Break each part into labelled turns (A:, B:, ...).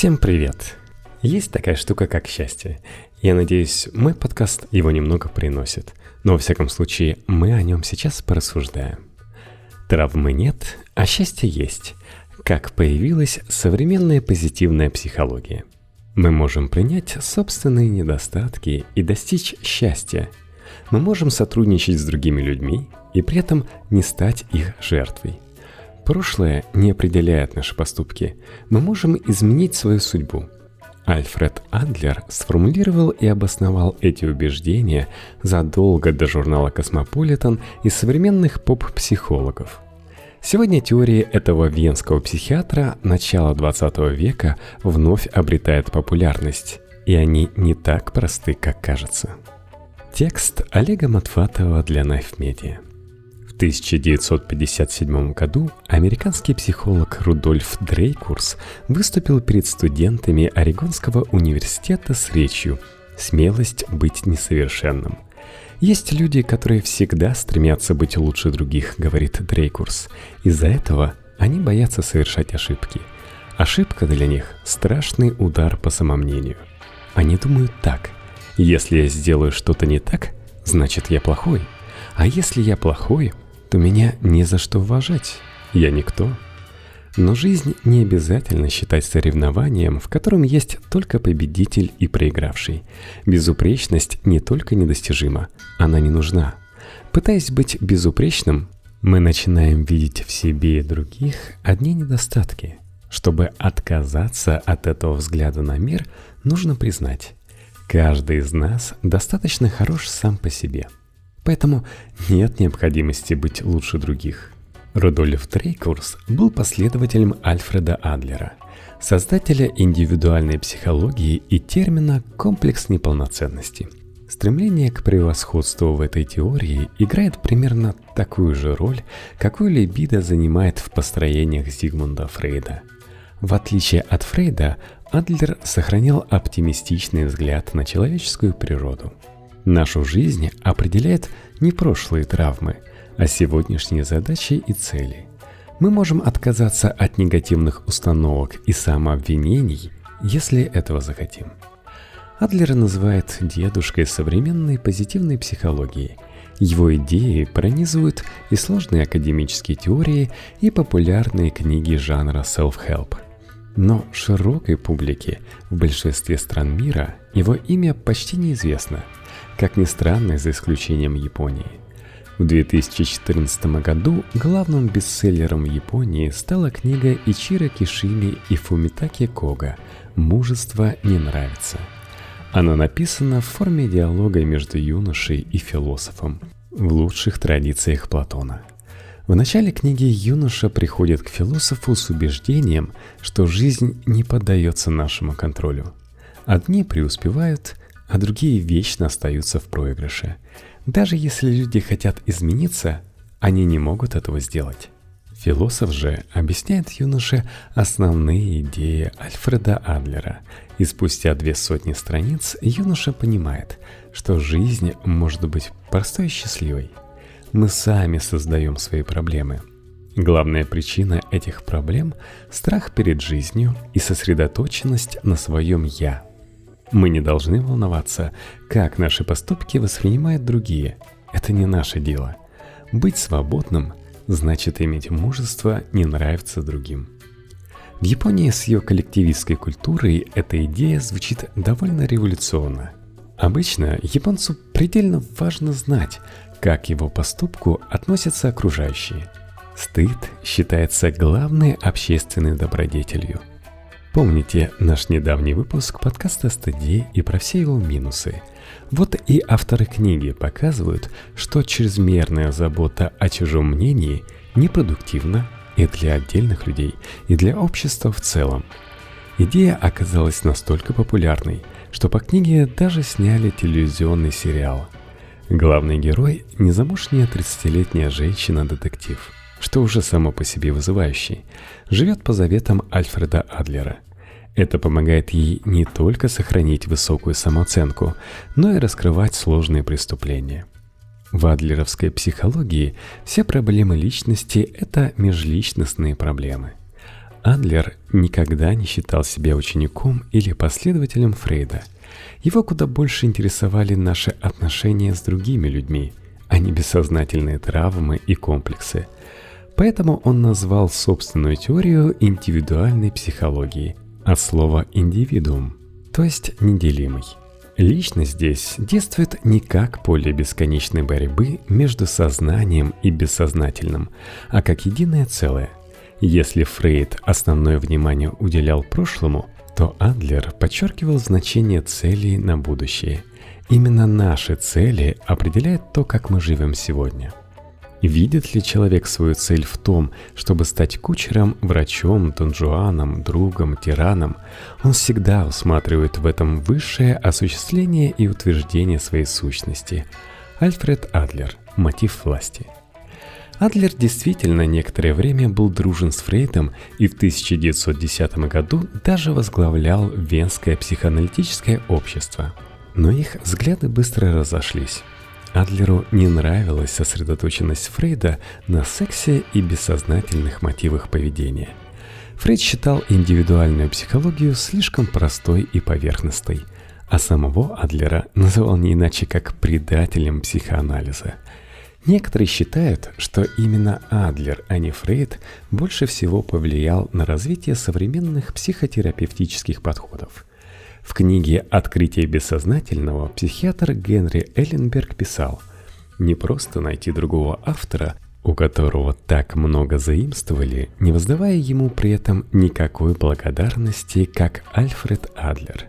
A: Всем привет! Есть такая штука, как счастье. Я надеюсь, мой подкаст его немного приносит. Но, во всяком случае, мы о нем сейчас порассуждаем. Травмы нет, а счастье есть. Как появилась современная позитивная психология. Мы можем принять собственные недостатки и достичь счастья. Мы можем сотрудничать с другими людьми и при этом не стать их жертвой – Прошлое не определяет наши поступки. Мы можем изменить свою судьбу. Альфред Адлер сформулировал и обосновал эти убеждения задолго до журнала «Космополитен» и современных поп-психологов. Сегодня теории этого венского психиатра начала 20 века вновь обретают популярность, и они не так просты, как кажется. Текст Олега Матфатова для Knife Media – 1957 году американский психолог Рудольф Дрейкурс выступил перед студентами Орегонского университета с речью «Смелость быть несовершенным». Есть люди, которые всегда стремятся быть лучше других, говорит Дрейкурс. Из-за этого они боятся совершать ошибки. Ошибка для них – страшный удар по самомнению. Они думают так. Если я сделаю что-то не так, значит я плохой. А если я плохой, то меня не за что уважать. Я никто. Но жизнь не обязательно считать соревнованием, в котором есть только победитель и проигравший. Безупречность не только недостижима, она не нужна. Пытаясь быть безупречным, мы начинаем видеть в себе и других одни недостатки. Чтобы отказаться от этого взгляда на мир, нужно признать, каждый из нас достаточно хорош сам по себе – Поэтому нет необходимости быть лучше других. Рудольф Трейкурс был последователем Альфреда Адлера, создателя индивидуальной психологии и термина «комплекс неполноценности». Стремление к превосходству в этой теории играет примерно такую же роль, какую либидо занимает в построениях Зигмунда Фрейда. В отличие от Фрейда, Адлер сохранял оптимистичный взгляд на человеческую природу – Нашу жизнь определяет не прошлые травмы, а сегодняшние задачи и цели. Мы можем отказаться от негативных установок и самообвинений, если этого захотим. Адлер называет дедушкой современной позитивной психологии. Его идеи пронизывают и сложные академические теории, и популярные книги жанра self-help. Но широкой публике в большинстве стран мира его имя почти неизвестно – как ни странно, за исключением Японии. В 2014 году главным бестселлером в Японии стала книга Ичиро Кишими и Фумитаки Кога «Мужество не нравится». Она написана в форме диалога между юношей и философом в лучших традициях Платона. В начале книги юноша приходит к философу с убеждением, что жизнь не поддается нашему контролю. Одни преуспевают, а другие вечно остаются в проигрыше. Даже если люди хотят измениться, они не могут этого сделать. Философ же объясняет юноше основные идеи Альфреда Адлера, и спустя две сотни страниц юноша понимает, что жизнь может быть простой и счастливой. Мы сами создаем свои проблемы. Главная причина этих проблем – страх перед жизнью и сосредоточенность на своем «я», мы не должны волноваться, как наши поступки воспринимают другие. Это не наше дело. Быть свободным значит иметь мужество не нравиться другим. В Японии с ее коллективистской культурой эта идея звучит довольно революционно. Обычно японцу предельно важно знать, как его поступку относятся окружающие. Стыд считается главной общественной добродетелью – Помните наш недавний выпуск подкаста «Стыди» и про все его минусы. Вот и авторы книги показывают, что чрезмерная забота о чужом мнении непродуктивна и для отдельных людей, и для общества в целом. Идея оказалась настолько популярной, что по книге даже сняли телевизионный сериал. Главный герой – незамужняя 30-летняя женщина-детектив – что уже само по себе вызывающий, живет по заветам Альфреда Адлера. Это помогает ей не только сохранить высокую самооценку, но и раскрывать сложные преступления. В адлеровской психологии все проблемы личности – это межличностные проблемы. Адлер никогда не считал себя учеником или последователем Фрейда. Его куда больше интересовали наши отношения с другими людьми, а не бессознательные травмы и комплексы. Поэтому он назвал собственную теорию индивидуальной психологии, от слова «индивидуум», то есть неделимый. Личность здесь действует не как поле бесконечной борьбы между сознанием и бессознательным, а как единое целое. Если Фрейд основное внимание уделял прошлому, то Адлер подчеркивал значение целей на будущее. Именно наши цели определяют то, как мы живем сегодня – Видит ли человек свою цель в том, чтобы стать кучером, врачом, донжуаном, другом, тираном, он всегда усматривает в этом высшее осуществление и утверждение своей сущности. Альфред Адлер. Мотив власти. Адлер действительно некоторое время был дружен с Фрейдом и в 1910 году даже возглавлял Венское психоаналитическое общество. Но их взгляды быстро разошлись. Адлеру не нравилась сосредоточенность Фрейда на сексе и бессознательных мотивах поведения. Фрейд считал индивидуальную психологию слишком простой и поверхностной, а самого Адлера называл не иначе как предателем психоанализа. Некоторые считают, что именно Адлер, а не Фрейд, больше всего повлиял на развитие современных психотерапевтических подходов – в книге «Открытие бессознательного» психиатр Генри Элленберг писал «Не просто найти другого автора, у которого так много заимствовали, не воздавая ему при этом никакой благодарности, как Альфред Адлер.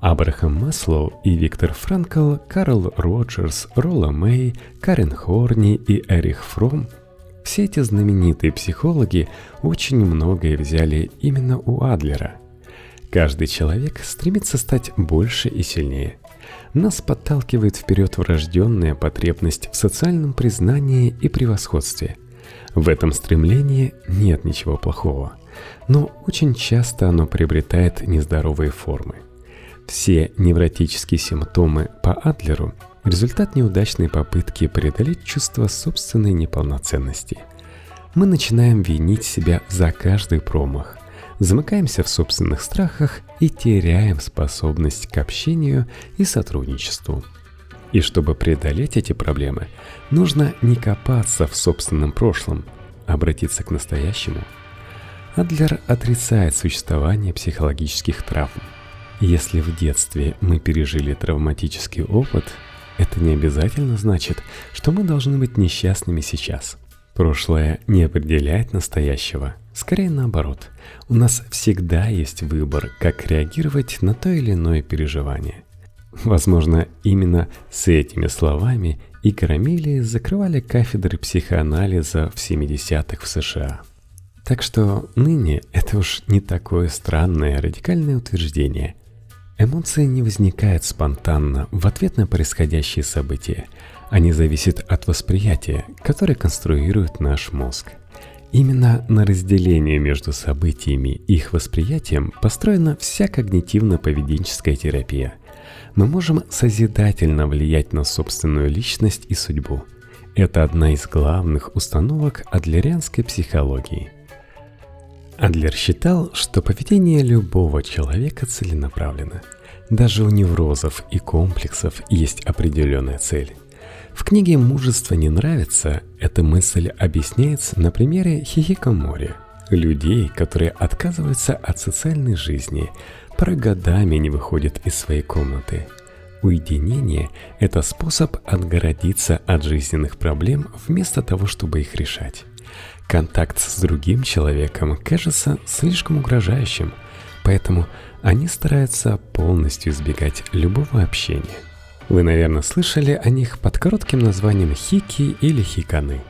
A: Абрахам Маслоу и Виктор Франкл, Карл Роджерс, Ролла Мэй, Карен Хорни и Эрих Фром – все эти знаменитые психологи очень многое взяли именно у Адлера – Каждый человек стремится стать больше и сильнее. Нас подталкивает вперед врожденная потребность в социальном признании и превосходстве. В этом стремлении нет ничего плохого, но очень часто оно приобретает нездоровые формы. Все невротические симптомы по Адлеру – результат неудачной попытки преодолеть чувство собственной неполноценности. Мы начинаем винить себя за каждый промах – замыкаемся в собственных страхах и теряем способность к общению и сотрудничеству. И чтобы преодолеть эти проблемы, нужно не копаться в собственном прошлом, а обратиться к настоящему. Адлер отрицает существование психологических травм. Если в детстве мы пережили травматический опыт, это не обязательно значит, что мы должны быть несчастными сейчас. Прошлое не определяет настоящего – Скорее наоборот, у нас всегда есть выбор, как реагировать на то или иное переживание. Возможно, именно с этими словами и Карамели закрывали кафедры психоанализа в 70-х в США. Так что ныне это уж не такое странное радикальное утверждение. Эмоции не возникают спонтанно в ответ на происходящие события. Они зависят от восприятия, которое конструирует наш мозг – Именно на разделение между событиями и их восприятием построена вся когнитивно-поведенческая терапия. Мы можем созидательно влиять на собственную личность и судьбу. Это одна из главных установок адлерианской психологии. Адлер считал, что поведение любого человека целенаправленно. Даже у неврозов и комплексов есть определенная цель. В книге «Мужество не нравится» эта мысль объясняется на примере хихикомори. Людей, которые отказываются от социальной жизни, про годами не выходят из своей комнаты. Уединение – это способ отгородиться от жизненных проблем вместо того, чтобы их решать. Контакт с другим человеком кажется слишком угрожающим, поэтому они стараются полностью избегать любого общения. Вы, наверное, слышали о них под коротким названием хики или хиканы.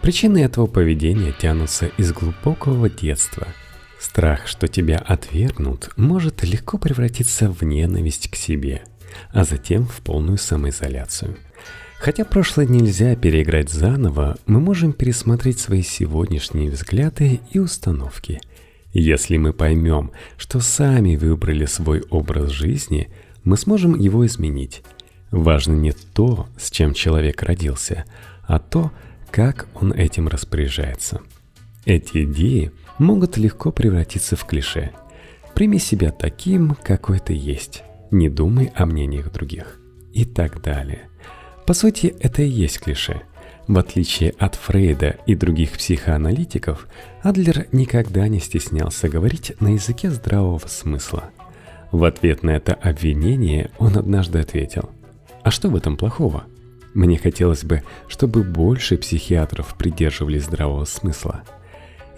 A: Причины этого поведения тянутся из глубокого детства. Страх, что тебя отвергнут, может легко превратиться в ненависть к себе, а затем в полную самоизоляцию. Хотя прошлое нельзя переиграть заново, мы можем пересмотреть свои сегодняшние взгляды и установки. Если мы поймем, что сами выбрали свой образ жизни – мы сможем его изменить. Важно не то, с чем человек родился, а то, как он этим распоряжается. Эти идеи могут легко превратиться в клише. Прими себя таким, какой ты есть. Не думай о мнениях других. И так далее. По сути, это и есть клише. В отличие от Фрейда и других психоаналитиков, Адлер никогда не стеснялся говорить на языке здравого смысла. В ответ на это обвинение он однажды ответил, «А что в этом плохого? Мне хотелось бы, чтобы больше психиатров придерживались здравого смысла».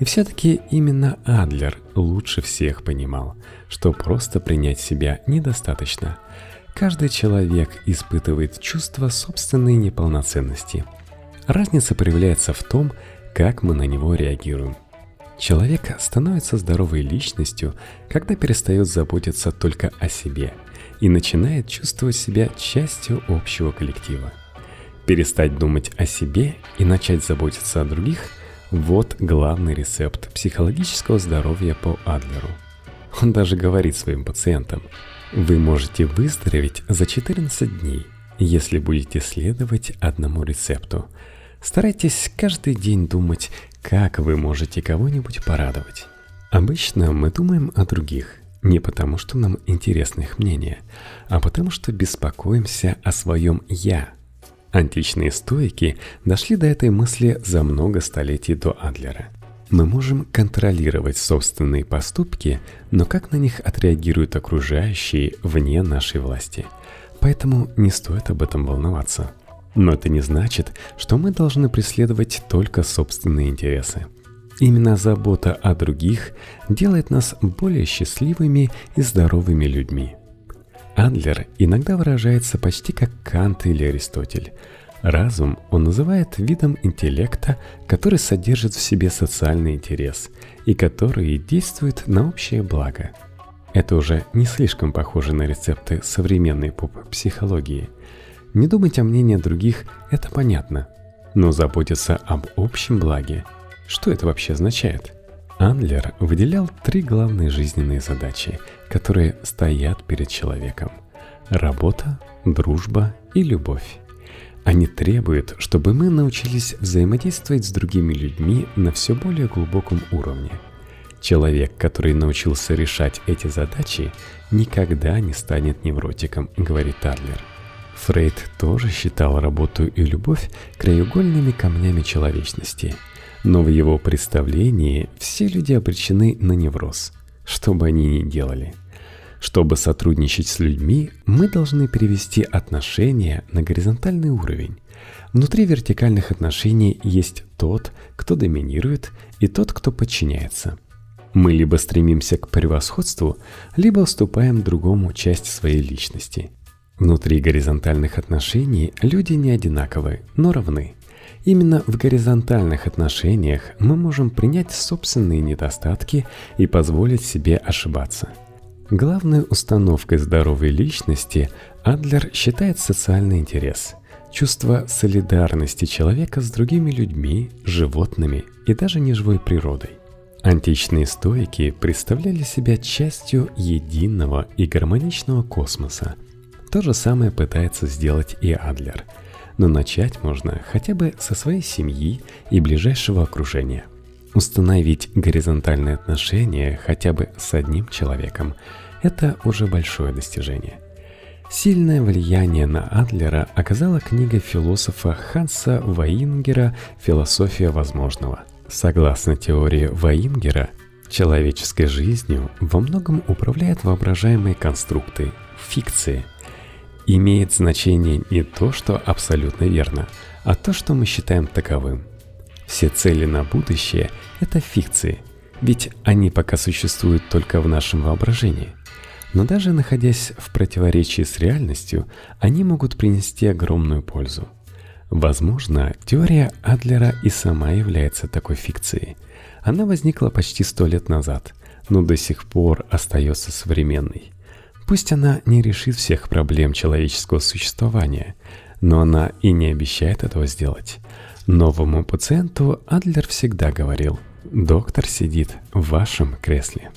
A: И все-таки именно Адлер лучше всех понимал, что просто принять себя недостаточно. Каждый человек испытывает чувство собственной неполноценности. Разница проявляется в том, как мы на него реагируем. Человек становится здоровой личностью, когда перестает заботиться только о себе и начинает чувствовать себя частью общего коллектива. Перестать думать о себе и начать заботиться о других – вот главный рецепт психологического здоровья по Адлеру. Он даже говорит своим пациентам, вы можете выздороветь за 14 дней, если будете следовать одному рецепту. Старайтесь каждый день думать, как вы можете кого-нибудь порадовать. Обычно мы думаем о других, не потому что нам интересно их мнение, а потому что беспокоимся о своем «я», Античные стоики дошли до этой мысли за много столетий до Адлера. Мы можем контролировать собственные поступки, но как на них отреагируют окружающие вне нашей власти. Поэтому не стоит об этом волноваться. Но это не значит, что мы должны преследовать только собственные интересы. Именно забота о других делает нас более счастливыми и здоровыми людьми – Адлер иногда выражается почти как Кант или Аристотель. Разум он называет видом интеллекта, который содержит в себе социальный интерес и который действует на общее благо. Это уже не слишком похоже на рецепты современной поп-психологии. Не думать о мнении других – это понятно, но заботиться об общем благе – что это вообще означает? Андлер выделял три главные жизненные задачи, которые стоят перед человеком. Работа, дружба и любовь. Они требуют, чтобы мы научились взаимодействовать с другими людьми на все более глубоком уровне. Человек, который научился решать эти задачи, никогда не станет невротиком, говорит Адлер. Фрейд тоже считал работу и любовь краеугольными камнями человечности – но в его представлении все люди обречены на невроз, что бы они ни делали. Чтобы сотрудничать с людьми, мы должны перевести отношения на горизонтальный уровень. Внутри вертикальных отношений есть тот, кто доминирует, и тот, кто подчиняется. Мы либо стремимся к превосходству, либо уступаем другому часть своей личности. Внутри горизонтальных отношений люди не одинаковы, но равны. Именно в горизонтальных отношениях мы можем принять собственные недостатки и позволить себе ошибаться. Главной установкой здоровой личности Адлер считает социальный интерес, чувство солидарности человека с другими людьми, животными и даже неживой природой. Античные стоики представляли себя частью единого и гармоничного космоса. То же самое пытается сделать и Адлер – но начать можно хотя бы со своей семьи и ближайшего окружения. Установить горизонтальные отношения хотя бы с одним человеком – это уже большое достижение. Сильное влияние на Адлера оказала книга философа Ханса Ваингера «Философия возможного». Согласно теории Ваингера, человеческой жизнью во многом управляют воображаемые конструкты, фикции – имеет значение не то, что абсолютно верно, а то, что мы считаем таковым. Все цели на будущее – это фикции, ведь они пока существуют только в нашем воображении. Но даже находясь в противоречии с реальностью, они могут принести огромную пользу. Возможно, теория Адлера и сама является такой фикцией. Она возникла почти сто лет назад, но до сих пор остается современной. Пусть она не решит всех проблем человеческого существования, но она и не обещает этого сделать. Новому пациенту Адлер всегда говорил, доктор сидит в вашем кресле.